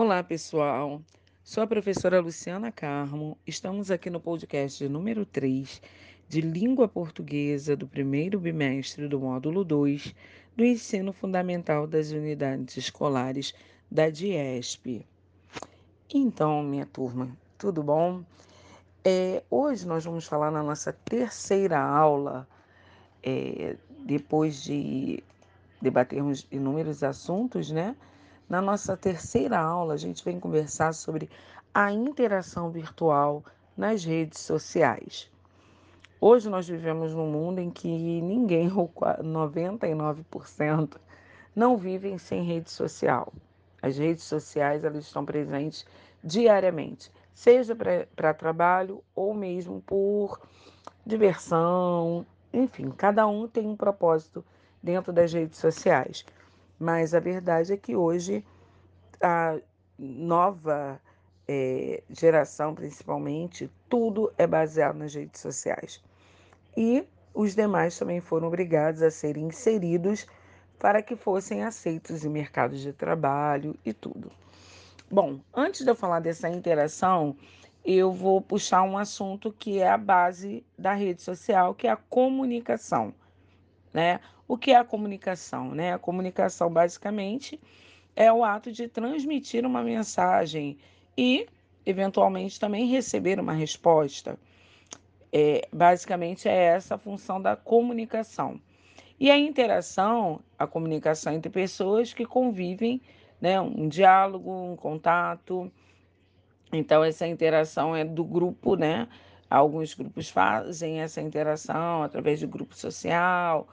Olá, pessoal. Sou a professora Luciana Carmo. Estamos aqui no podcast número 3 de Língua Portuguesa do primeiro bimestre do módulo 2 do Ensino Fundamental das Unidades Escolares da DIESP. Então, minha turma, tudo bom? É, hoje nós vamos falar na nossa terceira aula, é, depois de debatermos inúmeros assuntos, né? Na nossa terceira aula, a gente vem conversar sobre a interação virtual nas redes sociais. Hoje nós vivemos num mundo em que ninguém, ou 99%, não vivem sem rede social. As redes sociais elas estão presentes diariamente, seja para trabalho ou mesmo por diversão, enfim, cada um tem um propósito dentro das redes sociais. Mas a verdade é que hoje a nova é, geração, principalmente, tudo é baseado nas redes sociais. E os demais também foram obrigados a serem inseridos para que fossem aceitos em mercados de trabalho e tudo. Bom, antes de eu falar dessa interação, eu vou puxar um assunto que é a base da rede social, que é a comunicação, né? O que é a comunicação? Né? A comunicação, basicamente, é o ato de transmitir uma mensagem e, eventualmente, também receber uma resposta. É, basicamente, é essa a função da comunicação. E a interação, a comunicação entre pessoas que convivem, né? um diálogo, um contato. Então, essa interação é do grupo, né? Alguns grupos fazem essa interação através de grupo social,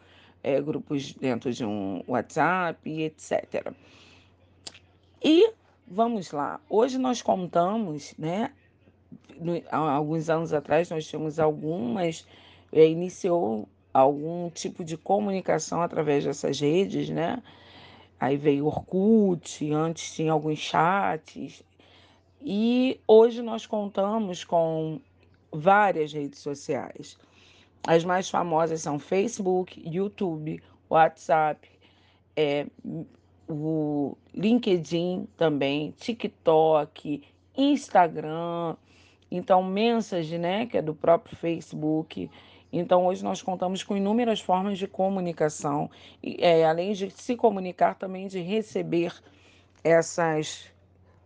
é, grupos dentro de um WhatsApp, etc. E vamos lá, hoje nós contamos, né? No, alguns anos atrás nós tínhamos algumas, é, iniciou algum tipo de comunicação através dessas redes, né? Aí veio Orkut, antes tinha alguns chats, e hoje nós contamos com várias redes sociais. As mais famosas são Facebook, YouTube, WhatsApp, é, o LinkedIn também, TikTok, Instagram, então Message, né, que é do próprio Facebook. Então hoje nós contamos com inúmeras formas de comunicação, e, é, além de se comunicar, também de receber essas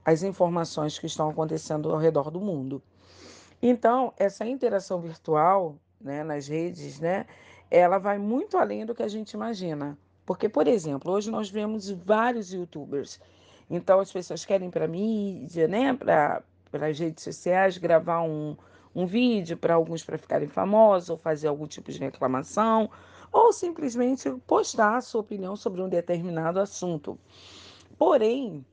as informações que estão acontecendo ao redor do mundo. Então, essa interação virtual né, nas redes, né, ela vai muito além do que a gente imagina. Porque, por exemplo, hoje nós vemos vários youtubers. Então, as pessoas querem para mídia, né, para as redes sociais, gravar um, um vídeo para alguns para ficarem famosos, ou fazer algum tipo de reclamação, ou simplesmente postar a sua opinião sobre um determinado assunto. Porém,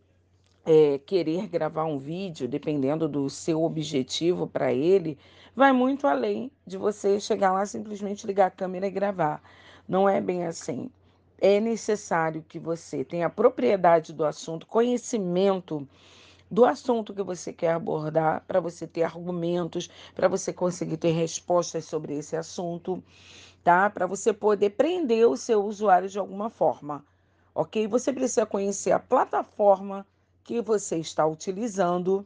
é, querer gravar um vídeo, dependendo do seu objetivo para ele, vai muito além de você chegar lá simplesmente ligar a câmera e gravar. Não é bem assim. É necessário que você tenha propriedade do assunto, conhecimento do assunto que você quer abordar, para você ter argumentos, para você conseguir ter respostas sobre esse assunto, tá? Para você poder prender o seu usuário de alguma forma, ok? Você precisa conhecer a plataforma que você está utilizando.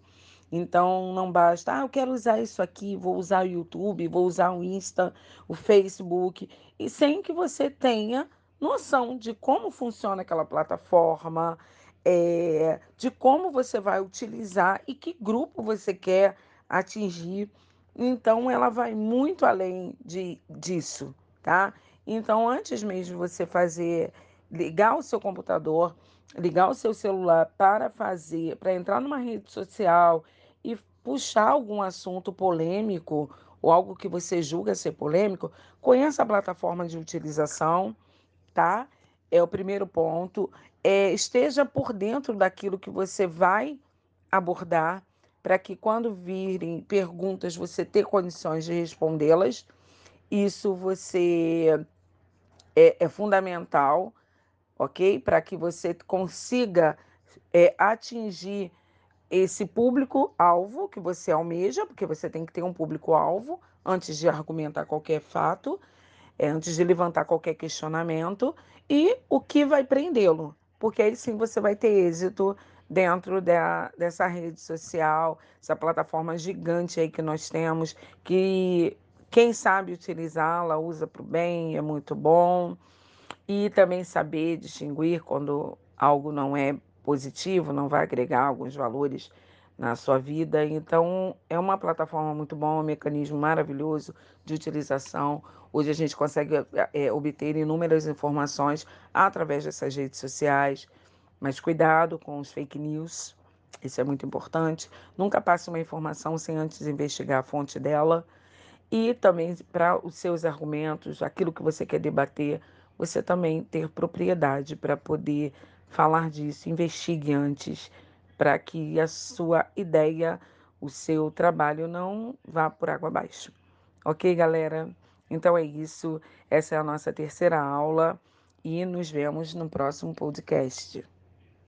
Então, não basta, ah, eu quero usar isso aqui, vou usar o YouTube, vou usar o Insta, o Facebook, e sem que você tenha noção de como funciona aquela plataforma, é, de como você vai utilizar e que grupo você quer atingir. Então, ela vai muito além de, disso, tá? Então, antes mesmo de você fazer, ligar o seu computador, ligar o seu celular para fazer, para entrar numa rede social e puxar algum assunto polêmico ou algo que você julga ser polêmico, conheça a plataforma de utilização, tá? É o primeiro ponto. É, esteja por dentro daquilo que você vai abordar, para que quando virem perguntas você ter condições de respondê-las. Isso você é, é fundamental ok? Para que você consiga é, atingir esse público-alvo que você almeja, porque você tem que ter um público-alvo antes de argumentar qualquer fato, é, antes de levantar qualquer questionamento, e o que vai prendê-lo, porque aí sim você vai ter êxito dentro da, dessa rede social, essa plataforma gigante aí que nós temos, que quem sabe utilizá-la usa para o bem, é muito bom. E também saber distinguir quando algo não é positivo, não vai agregar alguns valores na sua vida. Então, é uma plataforma muito boa, um mecanismo maravilhoso de utilização. Hoje a gente consegue é, obter inúmeras informações através dessas redes sociais, mas cuidado com os fake news, isso é muito importante. Nunca passe uma informação sem antes investigar a fonte dela. E também para os seus argumentos, aquilo que você quer debater, você também ter propriedade para poder falar disso, investigue antes, para que a sua ideia, o seu trabalho não vá por água abaixo. Ok, galera? Então é isso. Essa é a nossa terceira aula e nos vemos no próximo podcast.